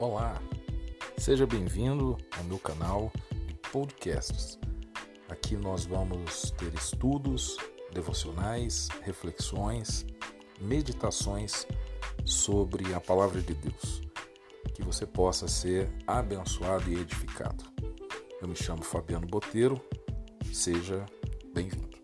Olá, seja bem-vindo ao meu canal de podcasts. Aqui nós vamos ter estudos, devocionais, reflexões, meditações sobre a palavra de Deus. Que você possa ser abençoado e edificado. Eu me chamo Fabiano Boteiro, seja bem-vindo.